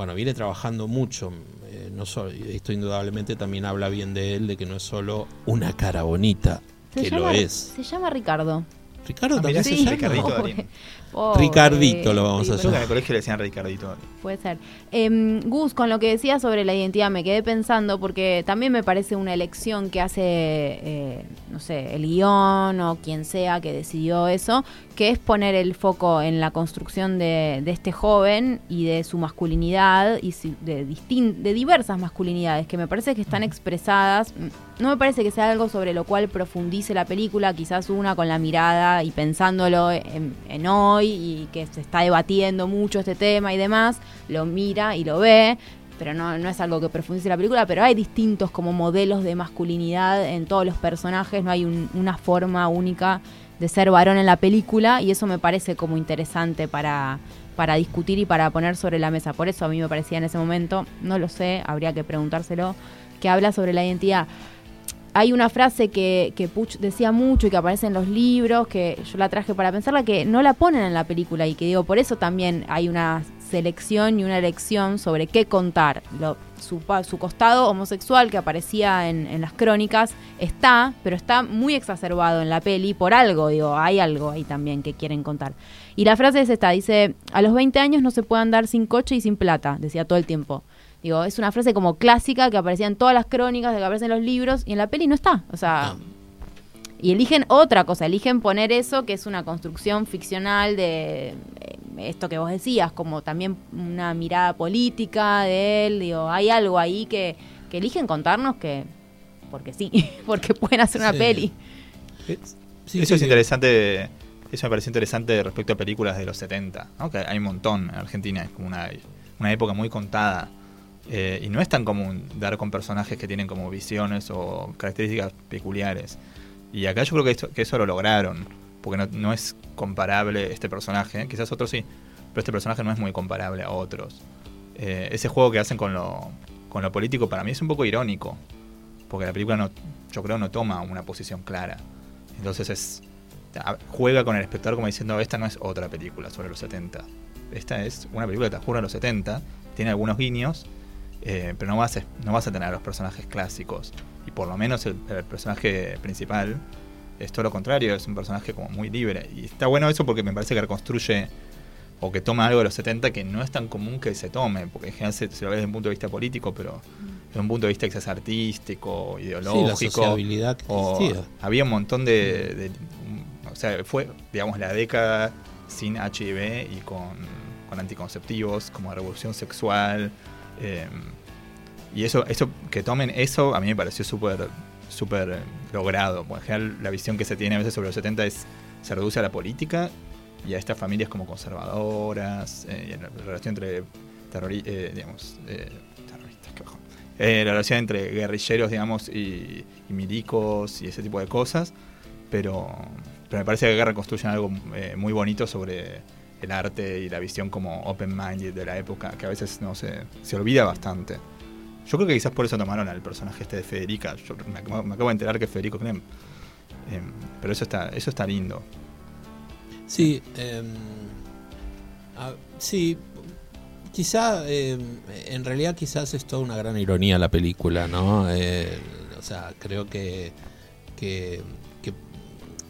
Bueno, viene trabajando mucho. eh, no solo, y esto indudablemente también habla bien de él, de que no es solo una cara bonita, se que llama, lo es. Se llama Ricardo. Ricardo Ah, también mirá, se sí, llama. Ricardito Darín. Pobre. Ricardito lo vamos a Creo que en llamar. el colegio le decían Ricardito. Puede ser. Em, Gus, con lo que decía sobre la identidad, me quedé pensando porque también me parece una elección que hace, eh, no sé, el guion o quien sea que decidió eso, que es poner el foco en la construcción de, de este joven y de su masculinidad y si- de, distin- de diversas masculinidades que me parece que están expresadas. No me parece que sea algo sobre lo cual profundice la película, quizás una con la mirada y pensándolo en, hoy y que se está debatiendo mucho este tema y demás, lo mira y lo ve, pero no, no es algo que profundice la película, pero hay distintos como modelos de masculinidad en todos los personajes, no hay un- una forma única de ser varón en la película y eso me parece como interesante para, para discutir y para poner sobre la mesa. Por eso a mí me parecía en ese momento, no lo sé, habría que preguntárselo, que habla sobre la identidad hay una frase que, que Puch decía mucho y que aparece en los libros, que yo la traje para pensarla, que no la ponen en la película y que digo, por eso también hay una selección y una elección sobre qué contar. Lo- su, su costado homosexual que aparecía en, en las crónicas está, pero está muy exacerbado en la peli por algo, digo, hay algo ahí también que quieren contar. Y la frase es esta, dice, a los 20 años no se puede andar sin coche y sin plata, decía todo el tiempo. Digo, es una frase como clásica que aparecía en todas las crónicas, de que aparece en los libros y en la peli no está. O sea, y eligen otra cosa, eligen poner eso que es una construcción ficcional de eh, esto que vos decías, como también una mirada política de él. Digo, hay algo ahí que, que eligen contarnos que, porque sí, porque pueden hacer una Sí. peli. Sí, eso sí, es sí. interesante. Eso me parece interesante respecto a películas de los 70. ¿no? Que hay un montón en Argentina. Es como una, una época muy contada. Eh, y no es tan común dar con personajes que tienen como visiones o características peculiares. Y acá yo creo que, eso lo lograron. Porque no, es comparable este personaje. Quizás otros sí. Pero este personaje no es muy comparable a otros. Eh, ese juego que hacen con lo, con lo político para mí es un poco irónico. Porque la película no, yo creo no toma una posición clara. Entonces es juega con el espectador como diciendo esta no es otra película sobre los 70. Esta es una película que transcurre en los 70, tiene algunos guiños, eh, pero no vas, a, no vas a tener a los personajes clásicos. Y por lo menos el, el personaje principal es todo lo contrario, es un personaje como muy libre. Y está bueno eso porque me parece que reconstruye o que toma algo de los 70 que no es tan común que se tome, porque en general se, se lo ve desde un punto de vista político, pero desde un punto de vista quizás artístico, Sí, la ideológico. sociabilidad que o existía. había un montón de, de- O sea, fue, digamos, la década sin HIV y con, con anticonceptivos, como revolución sexual. Eh, y eso, eso, que tomen eso, a mí me pareció súper súper logrado. Porque en general la visión que se tiene a veces sobre los 70 es se reduce a la política y a estas familias como conservadoras, eh, y la relación entre eh, eh, terroristas, la relación entre guerrilleros, digamos, y, milicos y ese tipo de cosas, pero, me parece que acá reconstruyen algo muy bonito sobre el arte y la visión como open-minded de la época, que a veces no se, se olvida bastante. Yo creo que quizás por eso tomaron al personaje este de Federica. Yo me, acabo- de enterar que Federico Clem. Em, pero eso está, eso está lindo. Sí, eh, sí, quizá, eh, en realidad quizás es toda una gran ironía la película, ¿no? Eh, o sea, creo que, que, que,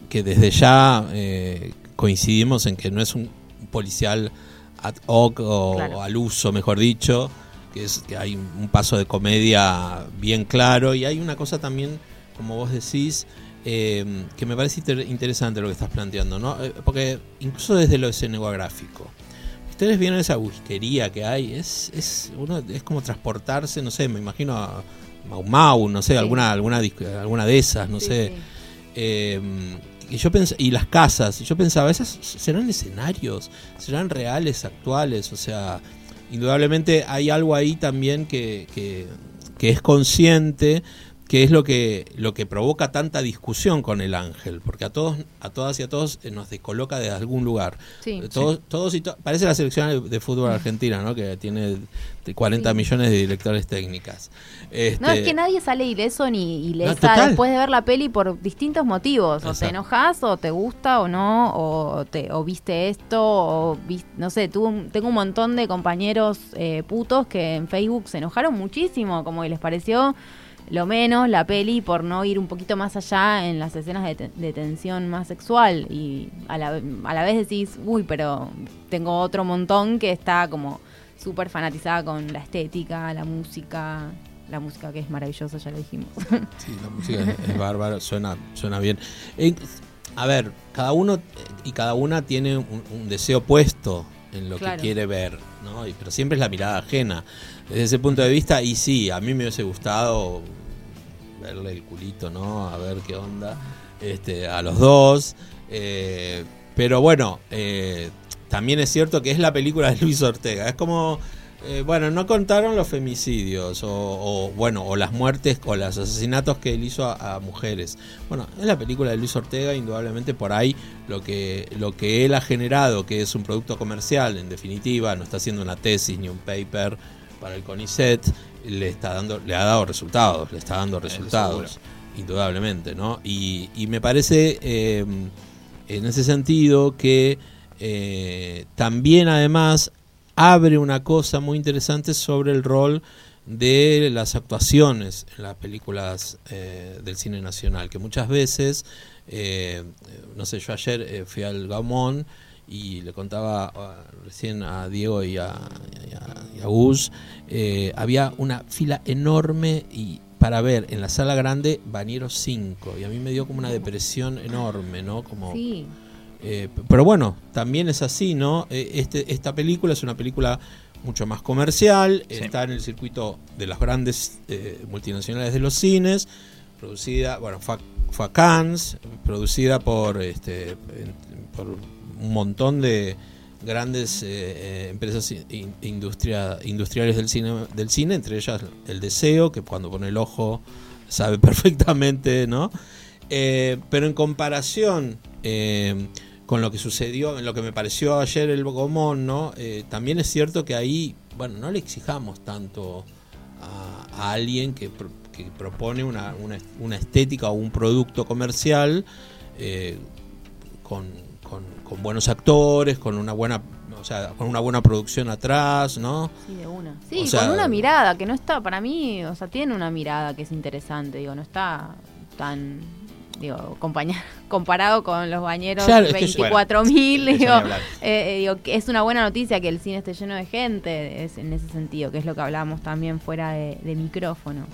que desde ya eh, coincidimos en que no es un policial ad hoc o, Claro. o al uso, mejor dicho, que es que hay un paso de comedia bien claro y hay una cosa también, como vos decís, eh, que me parece inter- interesante lo que estás planteando, ¿no? Eh, porque incluso desde lo escenográfico, ustedes vieron esa whiskería que hay, es, es, uno, es como transportarse, no sé, me imagino a Mau Mau, no sé, Sí. alguna, alguna, alguna de esas, no Sí, sé. sí. Eh, y yo pens- y las casas, y yo pensaba, esas serán escenarios, serán reales, actuales, o sea, indudablemente hay algo ahí también que, que, que es consciente, que es lo que, lo que provoca tanta discusión con el ángel, porque a todos, a todas y a todos nos descoloca de algún lugar. Sí. Todos, todos y to- parece la selección de, fútbol argentina, ¿no? Que tiene de 40 Sí. millones de directores técnicas. Este, No, es que nadie sale ileso ni ilesa total. después de ver la peli por distintos motivos. O te enojas, o te gusta, o no, o, te, o viste esto, o vis- no sé, tuve tengo un montón de compañeros eh, putos que en Facebook se enojaron muchísimo, como que les pareció lo menos la peli por no ir un poquito más allá en las escenas de, te- de tensión más sexual. Y a la, a la vez decís, uy, pero tengo otro montón que está como súper fanatizada con la estética, la música, la música que es maravillosa, ya lo dijimos. Sí, la música es, bárbara, suena, suena bien. Eh, a ver, cada uno eh, y cada una tiene un, un deseo puesto en lo Claro. que quiere ver, ¿no? Y- pero siempre es la mirada ajena. Desde ese punto de vista, y sí, a mí me hubiese gustado verle el culito, ¿no? A ver qué onda este, a los dos. eh, pero bueno, eh, también es cierto que es la película de Luis Ortega. Es como, eh, bueno, no contaron los femicidios o, o, bueno, o las muertes o los asesinatos que él hizo a, a mujeres. Bueno, es la película de Luis Ortega, indudablemente por ahí lo que, lo que él ha generado, que es un producto comercial, en definitiva, no está haciendo una tesis ni un paper para el CONICET, le está dando, le ha dado resultados, le está dando resultados, indudablemente, ¿no? Y, y me parece eh, en ese sentido que eh, también además abre una cosa muy interesante sobre el rol de las actuaciones en las películas eh, del cine nacional, que muchas veces, eh, no sé, yo ayer eh, fui al Gamón y le contaba ah, recién a Diego y a, y a- Gus, eh, había una fila enorme y para ver en la sala grande Bañeros 5 y a mí me dio como una depresión enorme, ¿no? Como, Sí. Eh, pero bueno, también es así, ¿no? Eh, Este, esta película es una película mucho más comercial, Sí. está en el circuito de las grandes eh, multinacionales de los cines, producida, bueno, fue, a- fue a Cannes, producida por, este, por un montón de grandes eh, empresas in- industria, industriales del cine, del cine, entre ellas El Deseo, que cuando pone el ojo sabe perfectamente, ¿no? Eh, pero en comparación eh, con lo que sucedió, en lo que me pareció ayer el Bogomón, ¿no? Eh, también es cierto que ahí, bueno, no le exijamos tanto a, a alguien que, pro- que propone una, una, una estética o un producto comercial eh, con, con, con buenos actores, con una buena, o sea, con una buena producción atrás, ¿no? Sí, de una. Sí, O sea- con una mirada que no está, para mí, o sea, tiene una mirada que es interesante, digo, no está tan, digo, comparado con los bañeros Claro, es que yo- 24.000, Eso ni digo, eh, eh, digo, que es una buena noticia que el cine esté lleno de gente, es en ese sentido, que es lo que hablábamos también fuera de, de micrófono.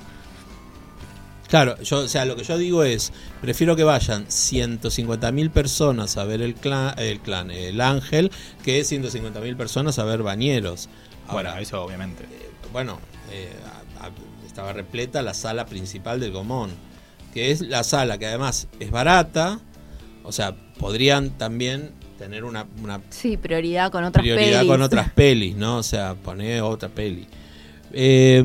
Claro, yo, o sea, lo que yo digo es, prefiero que vayan 150.000 personas a ver el clan, el clan, el ángel, que 150.000 personas a ver bañeros. Bueno, Ahora, eso obviamente. eh, bueno, eh, a- a- estaba repleta la sala principal del Gomón, que es la sala que además es barata, o sea, podrían también tener una, una Sí, prioridad con otras prioridad pelis. con otras pelis, ¿no? O sea, poner otra peli. Eh,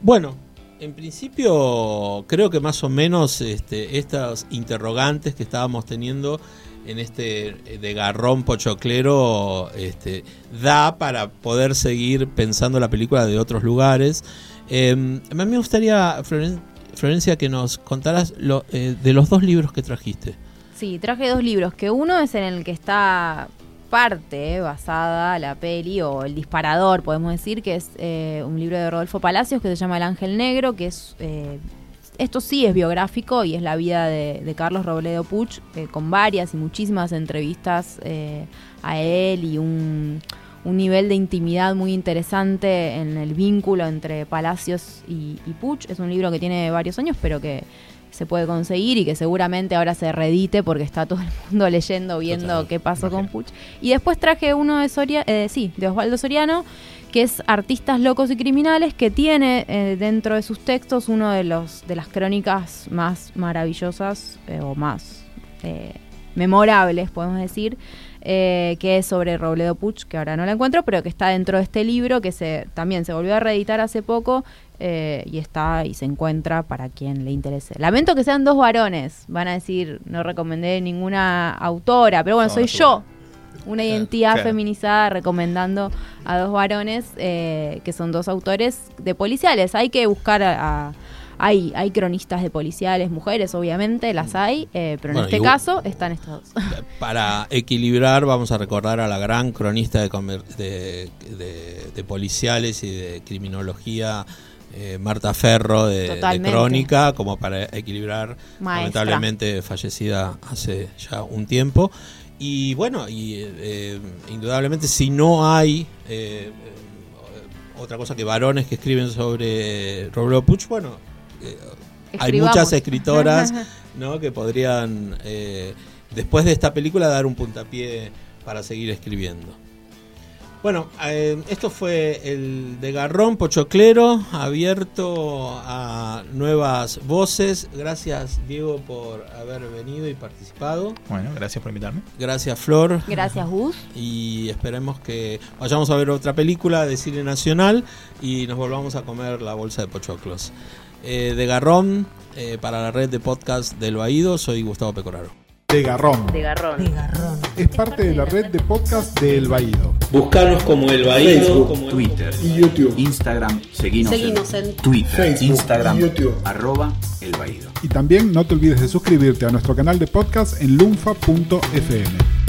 bueno, en principio creo que más o menos este, estas interrogantes que estábamos teniendo en este de garrón pochoclero este, da para poder seguir pensando la película de otros lugares. Eh, a mí me gustaría, Floren- Florencia, que nos contaras lo, eh, de los dos libros que trajiste. Sí, traje dos libros, que uno es en el que está parte eh, basada la peli o el disparador, podemos decir, que es eh, un libro de Rodolfo Palacios que se llama El Ángel Negro, que es... eh, esto sí es biográfico y es la vida de, de Carlos Robledo Puch, con varias y muchísimas entrevistas a él y un, un nivel de intimidad muy interesante en el vínculo entre Palacios y, y Puch. Es un libro que tiene varios años, pero que se puede conseguir y que seguramente ahora se reedite porque está todo el mundo leyendo, viendo Total, qué pasó con. Puch. Y después traje uno de Soria, eh, sí, de Osvaldo Soriano, que es Artistas Locos y Criminales, que tiene eh, dentro de sus textos uno de los de las crónicas más maravillosas eh, o más eh, memorables, podemos decir, eh, que es sobre Robledo Puch, que ahora no la encuentro, pero que está dentro de este libro, que se también se volvió a reeditar hace poco eh, y está y se encuentra para quien le interese. Lamento que sean dos varones, van a decir, no recomendé ninguna autora, pero bueno, No, soy yo, una Claro, identidad claro. feminizada recomendando a dos varones eh, que son dos autores de policiales. Hay que buscar a... a- hay, hay cronistas de policiales, mujeres obviamente, las hay, eh, pero en Bueno, este caso están estos dos. Para equilibrar, vamos a recordar a la gran cronista de, de, de- de policiales y de criminología, eh, Marta Ferro, de. Crónica, como para equilibrar, Maestra. lamentablemente fallecida hace ya un tiempo. Y bueno, y eh, indudablemente si no hay eh, otra cosa que varones que escriben sobre Robledo Puch, bueno, hay Escribamos. muchas escritoras ¿no? que podrían, eh, después de esta película, dar un puntapié para seguir escribiendo. Bueno, eh, esto fue el de Garrón Pochoclero, abierto a nuevas voces. Gracias, Diego, por haber venido y participado. Bueno, gracias por invitarme. Gracias, Flor. Gracias, Gus. Y esperemos que vayamos a ver otra película de cine nacional y nos volvamos a comer la bolsa de pochoclos. Eh, de Garrón, eh, para la red de podcast del Baído, soy Gustavo Pecoraro. De Garrón. De garrón. Es parte de la red de podcast de El Baído. Buscarnos como el Baído, como el- Twitter, Y YouTube. Instagram, seguinos, Seguinos en Twitter, Facebook, Instagram, YouTube. arroba el Baído. Y también no te olvides de suscribirte a nuestro canal de podcast en lunfa.fm.